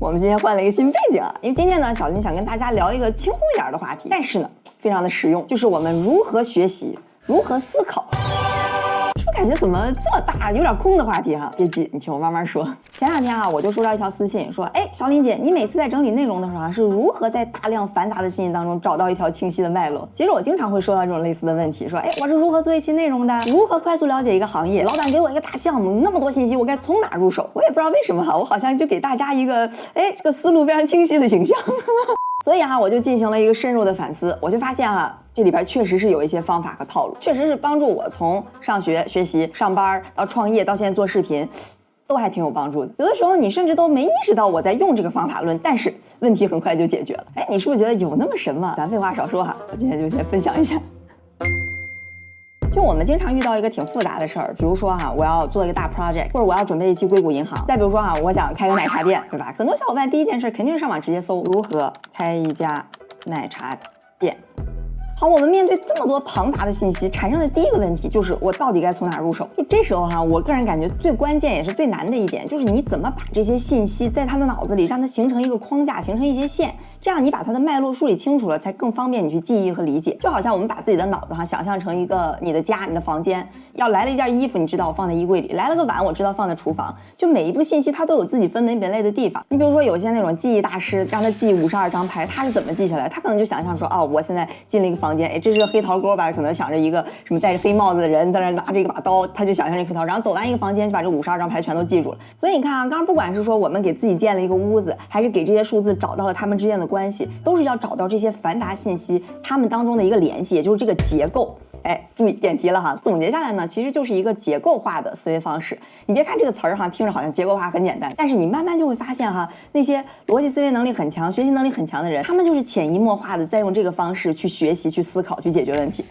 我们今天换了一个新背景啊，因为今天呢，小林想跟大家聊一个轻松一点的话题，但是呢，非常的实用，就是我们如何学习，如何思考。感觉怎么这么大，有点空的话题哈？别急，你听我慢慢说。前两天啊，我就收到一条私信，说，哎，小林姐，你每次在整理内容的时候啊，是如何在大量繁杂的信息当中找到一条清晰的脉络？其实我经常会收到这种类似的问题，说，哎，我是如何做一期内容的？如何快速了解一个行业？老板给我一个大项目，那么多信息，我该从哪入手？我也不知道为什么哈，我好像就给大家一个，哎，这个思路非常清晰的形象。所以哈，我就进行了一个深入的反思，我就发现哈，这里边确实是有一些方法和套路，确实是帮助我从上学、学习、上班到创业到现在做视频，都还挺有帮助的。有的时候你甚至都没意识到我在用这个方法论，但是问题很快就解决了。哎，你是不是觉得有那么神吗？咱废话少说哈，我今天就先分享一下。就我们经常遇到一个挺复杂的事儿，比如说哈，我要做一个大 project，或者我要准备一期硅谷银行。再比如说哈，我想开个奶茶店，对吧？很多小伙伴第一件事肯定是上网直接搜如何开一家奶茶店。好，我们面对这么多庞杂的信息，产生的第一个问题就是我到底该从哪入手？就这时候哈，我个人感觉最关键也是最难的一点，就是你怎么把这些信息在他的脑子里让它形成一个框架，形成一些线。这样你把它的脉络梳理清楚了，才更方便你去记忆和理解。就好像我们把自己的脑子哈想象成一个你的家，你的房间。要来了一件衣服，你知道我放在衣柜里；来了个碗，我知道放在厨房。就每一步信息，它都有自己分门别类的地方。你比如说，有些那种记忆大师，让他记五十二张牌，他是怎么记下来？他可能就想象说，哦，我现在进了一个房房间，哎，这是个黑桃勾吧？可能想着一个什么戴着黑帽子的人在那拿着一把刀，他就想象这黑桃。然后走完一个房间，就把这五十二张牌全都记住了。所以你看啊，刚刚不管是说我们给自己建了一个屋子，还是给这些数字找到了他们之间的关系，都是要找到这些繁杂信息他们当中的一个联系，也就是这个结构。哎，注意点题了哈！总结下来呢，其实就是一个结构化的思维方式。你别看这个词儿哈，听着好像结构化很简单，但是你慢慢就会发现哈，那些逻辑思维能力很强、学习能力很强的人，他们就是潜移默化的在用这个方式去学习、去思考、去解决问题。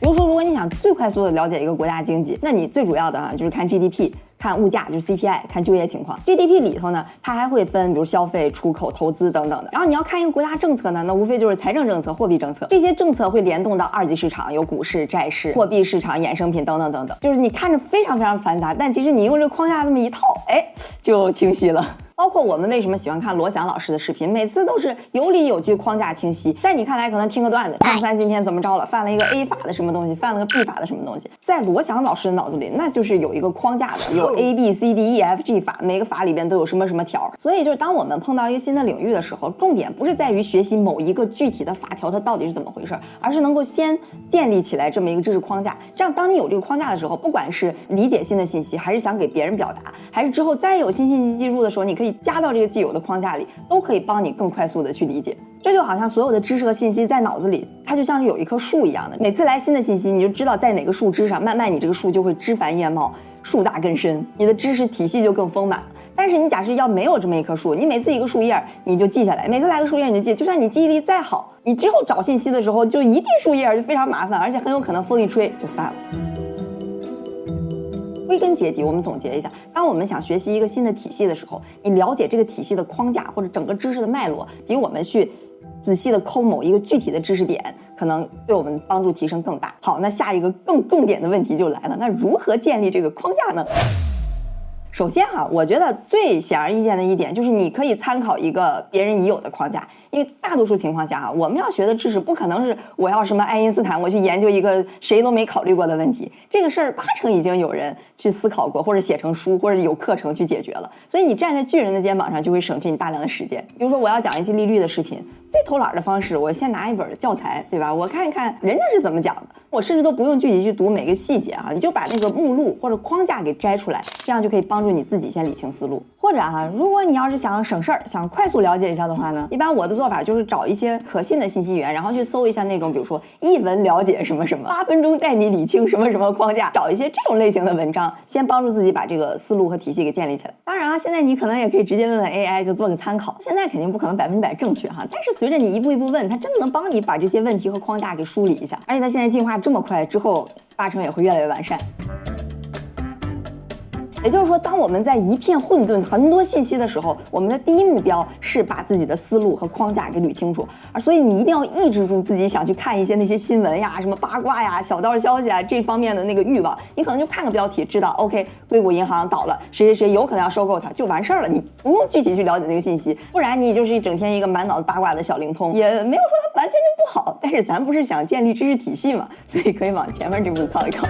比如说，如果你想最快速的了解一个国家经济，那你最主要的啊就是看 GDP。看物价就是 CPI，看就业情况。GDP 里头呢，它还会分，比如消费、出口、投资等等的。然后你要看一个国家政策呢，那无非就是财政政策、货币政策。这些政策会联动到二级市场，有股市、债市、货币市场、衍生品等等等等。就是你看着非常非常繁杂，但其实你用这框架这么一套，哎，就清晰了。包括我们为什么喜欢看罗翔老师的视频，每次都是有理有据，框架清晰。在你看来，可能听个段子，张三今天怎么着了，犯了一个 A 法的什么东西，犯了个 B 法的什么东西，在罗翔老师的脑子里，那就是有一个框架的，有 A B C D E F G 法，每个法里边都有什么什么条。所以就是当我们碰到一个新的领域的时候，重点不是在于学习某一个具体的法条它到底是怎么回事，而是能够先建立起来这么一个知识框架。这样，当你有这个框架的时候，不管是理解新的信息，还是想给别人表达，还是之后再有新信息进入的时候，你可以加到这个既有。的框架里都可以帮你更快速的去理解，这就好像所有的知识和信息在脑子里，它就像是有一棵树一样的。每次来新的信息，你就知道在哪个树枝上，慢慢你这个树就会枝繁叶茂，树大根深，你的知识体系就更丰满。但是你假设要没有这么一棵树，你每次一个树叶你就记下来，每次来个树叶你就记，就算你记忆力再好，你之后找信息的时候就一地树叶就非常麻烦，而且很有可能风一吹就散了。归根结底，我们总结一下：当我们想学习一个新的体系的时候，你了解这个体系的框架或者整个知识的脉络，比我们去仔细的抠某一个具体的知识点，可能对我们帮助提升更大。好，那下一个更重点的问题就来了：那如何建立这个框架呢？首先哈，我觉得最显而易见的一点就是，你可以参考一个别人已有的框架，因为大多数情况下哈，我们要学的知识不可能是我要什么爱因斯坦，我去研究一个谁都没考虑过的问题，这个事儿八成已经有人去思考过，或者写成书，或者有课程去解决了。所以你站在巨人的肩膀上，就会省去你大量的时间。比如说，我要讲一期利率的视频，最偷懒的方式，我先拿一本教材，对吧？我看一看人家是怎么讲的，我甚至都不用具体去读每个细节哈，你就把那个目录或者框架给摘出来，这样就可以帮。帮助你自己先理清思路，或者啊，如果你要是想省事儿，想快速了解一下的话呢，一般我的做法就是找一些可信的信息源，然后去搜一下那种，比如说一文了解什么什么，八分钟带你理清什么什么框架，找一些这种类型的文章，先帮助自己把这个思路和体系给建立起来。当然啊，现在你可能也可以直接问问 AI，就做个参考。现在肯定不可能百分之百正确哈，但是随着你一步一步问，它真的能帮你把这些问题和框架给梳理一下，而且它现在进化这么快，之后八成也会越来越完善。也就是说，当我们在一片混沌、很多信息的时候，我们的第一目标是把自己的思路和框架给捋清楚。而所以你一定要抑制住自己想去看一些那些新闻呀、什么八卦呀、小道消息啊这方面的那个欲望。你可能就看个标题，知道 OK，硅谷银行倒了，谁谁谁有可能要收购它，就完事儿了。你不用具体去了解那个信息，不然你就是一整天一个满脑子八卦的小灵通，也没有说它完全就不好。但是咱不是想建立知识体系嘛，所以可以往前面这步靠一靠。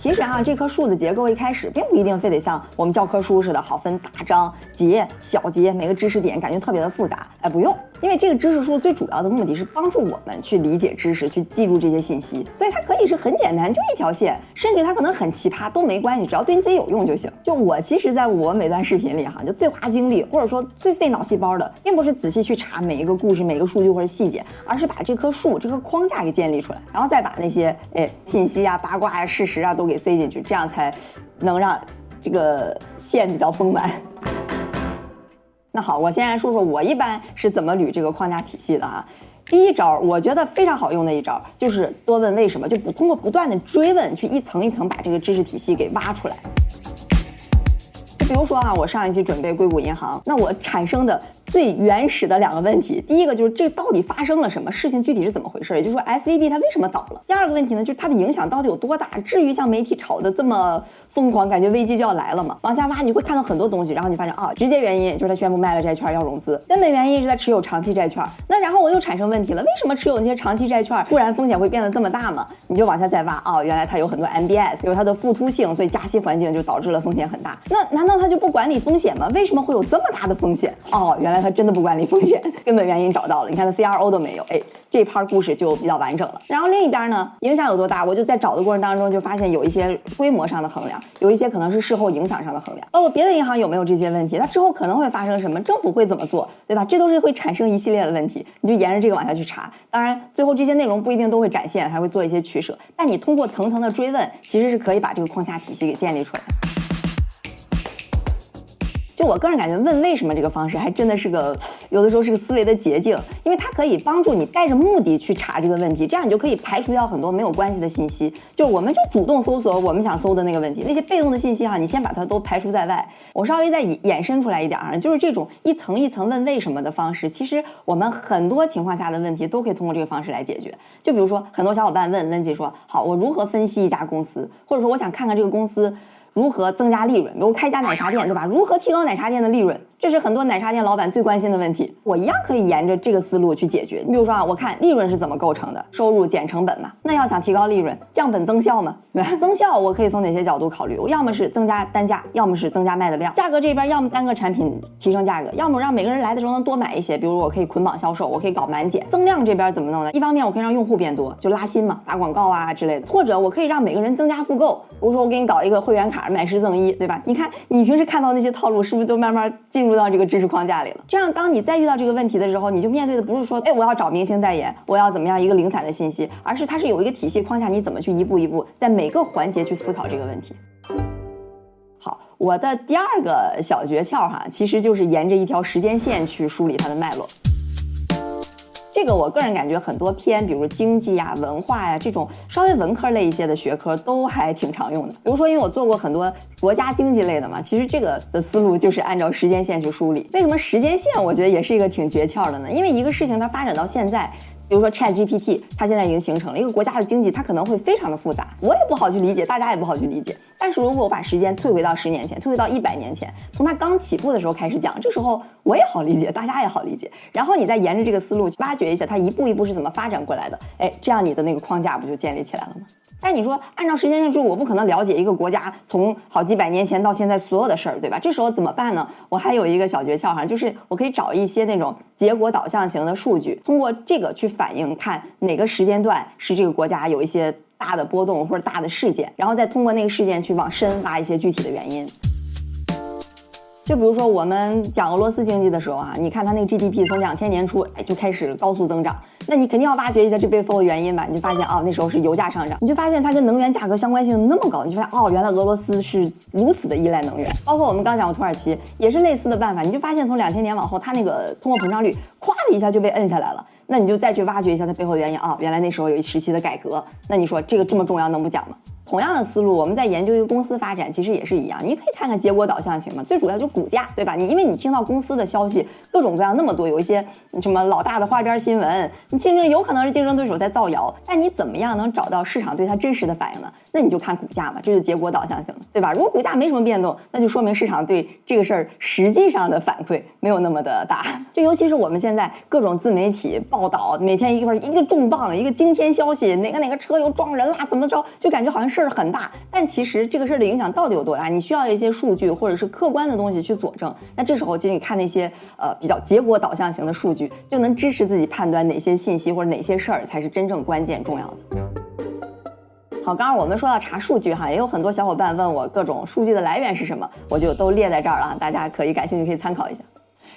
其实啊，这棵树的结构一开始并不一定非得像我们教科书似的，好分大章节、小节，每个知识点感觉特别的复杂。哎，不用。因为这个知识树最主要的目的是帮助我们去理解知识，去记住这些信息，所以它可以是很简单，就一条线，甚至它可能很奇葩都没关系，只要对你自己有用就行。就我其实，在我每段视频里哈，就最花精力或者说最费脑细胞的，并不是仔细去查每一个故事、每一个数据或者细节，而是把这棵树这个框架给建立出来，然后再把那些哎信息啊、八卦呀、事实啊都给塞进去，这样才能让这个线比较丰满。那好，我先来说说我一般是怎么捋这个框架体系的啊。第一招，我觉得非常好用的一招，就是多问为什么，就不通过不断的追问，去一层一层把这个知识体系给挖出来。就比如说啊，我上一期准备硅谷银行，那我产生的。最原始的两个问题，第一个就是这到底发生了什么事情，具体是怎么回事？也就是说，S V B 它为什么倒了？第二个问题呢，就是它的影响到底有多大？至于像媒体炒的这么疯狂，感觉危机就要来了吗？往下挖，你会看到很多东西，然后你发现啊，直接原因就是他宣布卖了债券要融资，根本原因是在持有长期债券。那然后我又产生问题了，为什么持有那些长期债券突然风险会变得这么大吗？你就往下再挖啊，原来它有很多 M B S，有它的复突性，所以加息环境就导致了风险很大。那难道他就不管理风险吗？为什么会有这么大的风险？哦，原来他真的不管理风。险 根本原因找到了，你看他 CRO 都没有，哎，这一盘故事就比较完整了。然后另一边呢，影响有多大？我就在找的过程当中就发现有一些规模上的衡量，有一些可能是事后影响上的衡量。包括别的银行有没有这些问题？它之后可能会发生什么？政府会怎么做？对吧？这都是会产生一系列的问题。你就沿着这个往下去查。当然，最后这些内容不一定都会展现，还会做一些取舍。但你通过层层的追问，其实是可以把这个框架体系给建立出来。就我个人感觉，问为什么这个方式还真的是个有的时候是个思维的捷径，因为它可以帮助你带着目的去查这个问题，这样你就可以排除掉很多没有关系的信息。就我们就主动搜索我们想搜的那个问题，那些被动的信息哈，你先把它都排除在外。我稍微再衍生出来一点啊，就是这种一层一层问为什么的方式，其实我们很多情况下的问题都可以通过这个方式来解决。就比如说，很多小伙伴问温姐说，好，我如何分析一家公司，或者说我想看看这个公司。如何增加利润？比如开家奶茶店，对吧？如何提高奶茶店的利润？这是很多奶茶店老板最关心的问题。我一样可以沿着这个思路去解决。你比如说啊，我看利润是怎么构成的？收入减成本嘛。那要想提高利润，降本增效嘛，对吧？增效我可以从哪些角度考虑？我要么是增加单价，要么是增加卖的量。价格这边要么单个产品提升价格，要么让每个人来的时候能多买一些。比如我可以捆绑销售，我可以搞满减。增量这边怎么弄呢？一方面我可以让用户变多，就拉新嘛，打广告啊之类的。或者我可以让每个人增加复购。比如说我给你搞一个会员卡，买十赠一。对吧？你看，你平时看到那些套路，是不是都慢慢进入到这个知识框架里了？这样，当你再遇到这个问题的时候，你就面对的不是说，哎，我要找明星代言，我要怎么样一个零散的信息，而是它是有一个体系框架，你怎么去一步一步在每个环节去思考这个问题。好，我的第二个小诀窍哈，其实就是沿着一条时间线去梳理它的脉络。这个我个人感觉很多偏，比如经济呀、文化呀这种稍微文科类一些的学科都还挺常用的。比如说，因为我做过很多国家经济类的嘛，其实这个的思路就是按照时间线去梳理。为什么时间线我觉得也是一个挺诀窍的呢？因为一个事情它发展到现在。比如说 Chat GPT，它现在已经形成了一个国家的经济，它可能会非常的复杂，我也不好去理解，大家也不好去理解。但是如果我把时间退回到十年前，退回到一百年前，从它刚起步的时候开始讲，这时候我也好理解，大家也好理解。然后你再沿着这个思路去挖掘一下，它一步一步是怎么发展过来的，哎，这样你的那个框架不就建立起来了吗？但你说按照时间线说，我不可能了解一个国家从好几百年前到现在所有的事儿，对吧？这时候怎么办呢？我还有一个小诀窍哈，就是我可以找一些那种结果导向型的数据，通过这个去反映看哪个时间段是这个国家有一些大的波动或者大的事件，然后再通过那个事件去往深挖一些具体的原因。就比如说我们讲俄罗斯经济的时候啊，你看它那个 GDP 从两千年初哎就开始高速增长，那你肯定要挖掘一下这背后的原因吧？你就发现啊，那时候是油价上涨，你就发现它跟能源价格相关性那么高，你就发现哦，原来俄罗斯是如此的依赖能源。包括我们刚讲过土耳其也是类似的办法，你就发现从两千年往后，它那个通货膨胀率咵的一下就被摁下来了。那你就再去挖掘一下它背后的原因啊，原来那时候有一时期的改革，那你说这个这么重要能不讲吗？同样的思路，我们在研究一个公司发展，其实也是一样。你可以看看结果导向型嘛，最主要就是股价，对吧？你因为你听到公司的消息各种各样那么多，有一些什么老大的花边新闻，你竞争有可能是竞争对手在造谣，但你怎么样能找到市场对它真实的反应呢？那你就看股价嘛，这是结果导向型，对吧？如果股价没什么变动，那就说明市场对这个事儿实际上的反馈没有那么的大。就尤其是我们现在各种自媒体报道，每天一块一个重磅一个惊天消息，哪个哪个车又撞人啦，怎么着，就感觉好像是。事儿很大，但其实这个事儿的影响到底有多大？你需要一些数据或者是客观的东西去佐证。那这时候，其实你看那些呃比较结果导向型的数据，就能支持自己判断哪些信息或者哪些事儿才是真正关键重要的。好，刚刚我们说到查数据哈，也有很多小伙伴问我各种数据的来源是什么，我就都列在这儿了，大家可以感兴趣可以参考一下。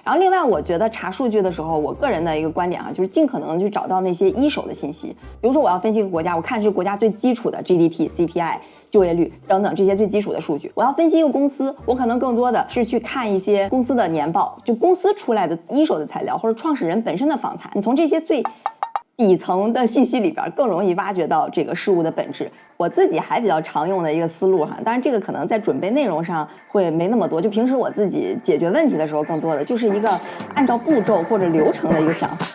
然后另外，我觉得查数据的时候，我个人的一个观点啊，就是尽可能去找到那些一手的信息。比如说，我要分析一个国家，我看是国家最基础的 GDP、CPI、就业率等等这些最基础的数据。我要分析一个公司，我可能更多的是去看一些公司的年报，就公司出来的一手的材料，或者创始人本身的访谈。你从这些最底层的信息里边更容易挖掘到这个事物的本质。我自己还比较常用的一个思路哈，当然这个可能在准备内容上会没那么多，就平时我自己解决问题的时候更多的就是一个按照步骤或者流程的一个想法。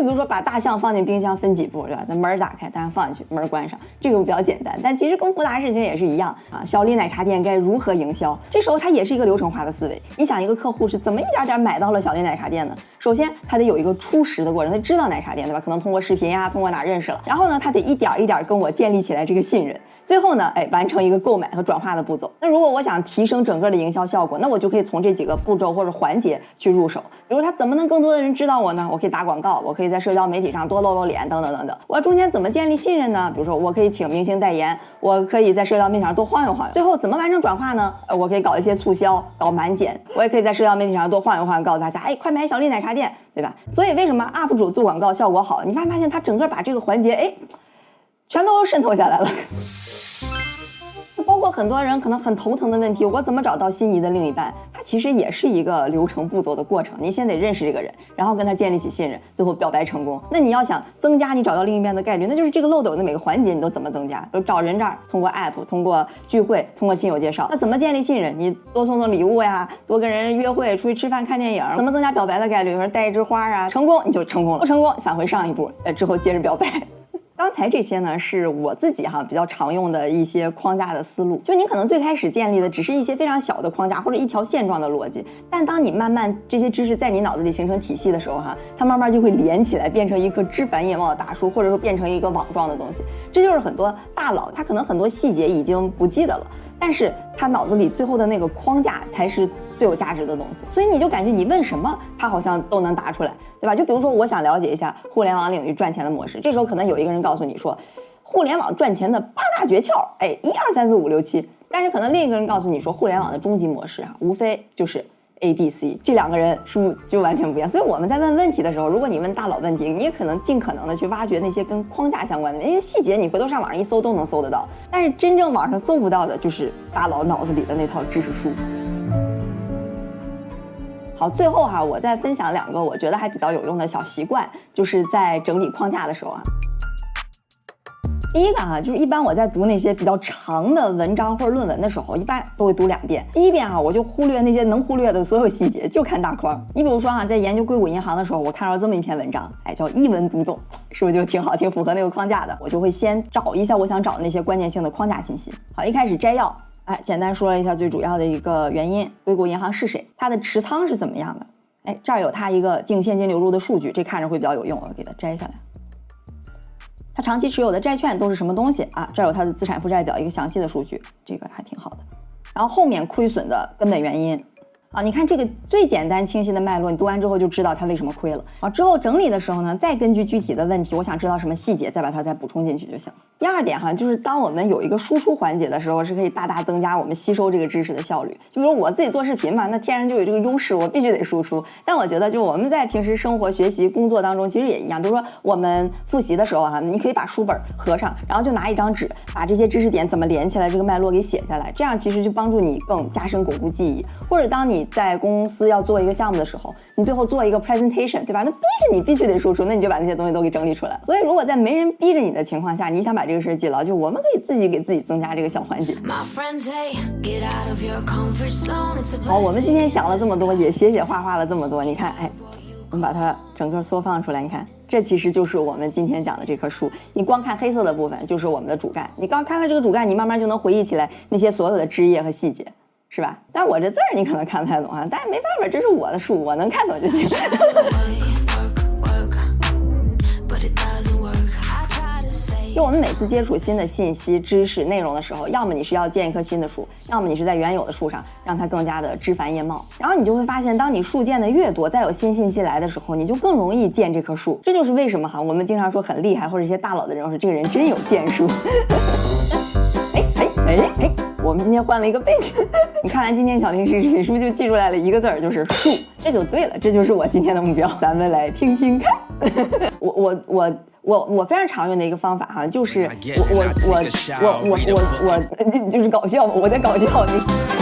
就比如说把大象放进冰箱分几步，对吧？那门打开，大象放进去，门关上，这个比较简单。但其实更复杂的事情也是一样啊。小丽奶茶店该如何营销？这时候它也是一个流程化的思维。你想一个客户是怎么一点点买到了小丽奶茶店呢？首先他得有一个初识的过程，他知道奶茶店，对吧？可能通过视频呀，通过哪认识了。然后呢，他得一点一点跟我建立起来这个信任。最后呢，哎，完成一个购买和转化的步骤。那如果我想提升整个的营销效果，那我就可以从这几个步骤或者环节去入手。比如他怎么能更多的人知道我呢？我可以打广告，我可以在社交媒体上多露露脸，等等等等。我中间怎么建立信任呢？比如说我可以请明星代言，我可以在社交媒体上多晃悠晃悠。最后怎么完成转化呢？呃，我可以搞一些促销，搞满减。我也可以在社交媒体上多晃悠晃悠，告诉大家，哎，快买小丽奶茶店，对吧？所以为什么 UP 主做广告效果好？你发没发现他整个把这个环节，哎，全都渗透下来了。包括很多人可能很头疼的问题，我怎么找到心仪的另一半？它其实也是一个流程步骤的过程。你先得认识这个人，然后跟他建立起信任，最后表白成功。那你要想增加你找到另一半的概率，那就是这个漏斗的每个环节你都怎么增加？就找人这儿，通过 app，通过聚会，通过亲友介绍。那怎么建立信任？你多送送礼物呀，多跟人约会，出去吃饭看电影。怎么增加表白的概率？说带一枝花啊，成功你就成功了，不成功返回上一步，呃，之后接着表白。刚才这些呢，是我自己哈比较常用的一些框架的思路。就你可能最开始建立的只是一些非常小的框架或者一条线状的逻辑，但当你慢慢这些知识在你脑子里形成体系的时候哈，它慢慢就会连起来，变成一棵枝繁叶茂的大树，或者说变成一个网状的东西。这就是很多大佬他可能很多细节已经不记得了，但是他脑子里最后的那个框架才是。最有价值的东西，所以你就感觉你问什么，他好像都能答出来，对吧？就比如说，我想了解一下互联网领域赚钱的模式，这时候可能有一个人告诉你说，互联网赚钱的八大诀窍，哎，一二三四五六七。但是可能另一个人告诉你说，互联网的终极模式啊，无非就是 A、B、C。这两个人是不是就完全不一样？所以我们在问问题的时候，如果你问大佬问题，你也可能尽可能的去挖掘那些跟框架相关的，因为细节你回头上网上一搜都能搜得到。但是真正网上搜不到的，就是大佬脑子里的那套知识书。好，最后哈，我再分享两个我觉得还比较有用的小习惯，就是在整理框架的时候啊。第一个哈，就是一般我在读那些比较长的文章或者论文的时候，一般都会读两遍。第一遍哈，我就忽略那些能忽略的所有细节，就看大框。你比如说哈，在研究硅谷银行的时候，我看到这么一篇文章，哎，叫一文读懂，是不是就挺好，挺符合那个框架的？我就会先找一下我想找的那些关键性的框架信息。好，一开始摘要。哎，简单说了一下最主要的一个原因，硅谷银行是谁？它的持仓是怎么样的？哎，这儿有它一个净现金流入的数据，这看着会比较有用，我给它摘下来。它长期持有的债券都是什么东西啊？这儿有它的资产负债表一个详细的数据，这个还挺好的。然后后面亏损的根本原因。啊，你看这个最简单清晰的脉络，你读完之后就知道它为什么亏了。啊，之后整理的时候呢，再根据具体的问题，我想知道什么细节，再把它再补充进去就行。第二点哈，就是当我们有一个输出环节的时候，是可以大大增加我们吸收这个知识的效率。就比如我自己做视频嘛，那天然就有这个优势，我必须得输出。但我觉得，就我们在平时生活、学习、工作当中，其实也一样。比如说我们复习的时候哈，你可以把书本合上，然后就拿一张纸，把这些知识点怎么连起来，这个脉络给写下来，这样其实就帮助你更加深巩固记忆。或者当你你在公司要做一个项目的时候，你最后做一个 presentation，对吧？那逼着你必须得输出，那你就把那些东西都给整理出来。所以如果在没人逼着你的情况下，你想把这个事儿记牢，就我们可以自己给自己增加这个小环节。好，我们今天讲了这么多，也写写画画了这么多，你看，哎，我们把它整个缩放出来，你看。这其实就是我们今天讲的这棵树。你光看黑色的部分，就是我们的主干。你刚看了这个主干，你慢慢就能回忆起来那些所有的枝叶和细节，是吧？但我这字儿你可能看不太懂啊，但是没办法，这是我的树，我能看懂就行。就我们每次接触新的信息、知识、内容的时候，要么你是要建一棵新的树，要么你是在原有的树上让它更加的枝繁叶茂。然后你就会发现，当你树建的越多，再有新信息来的时候，你就更容易建这棵树。这就是为什么哈，我们经常说很厉害或者一些大佬的人说这个人真有建树。我们今天换了一个背景，你看完今天小零食视频，是不是就记出来了一个字儿，就是树？这就对了，这就是我今天的目标。咱们来听听看，我 我我。我我非常常用的一个方法哈，就是我我我我我我我就是搞笑，我在搞笑。你。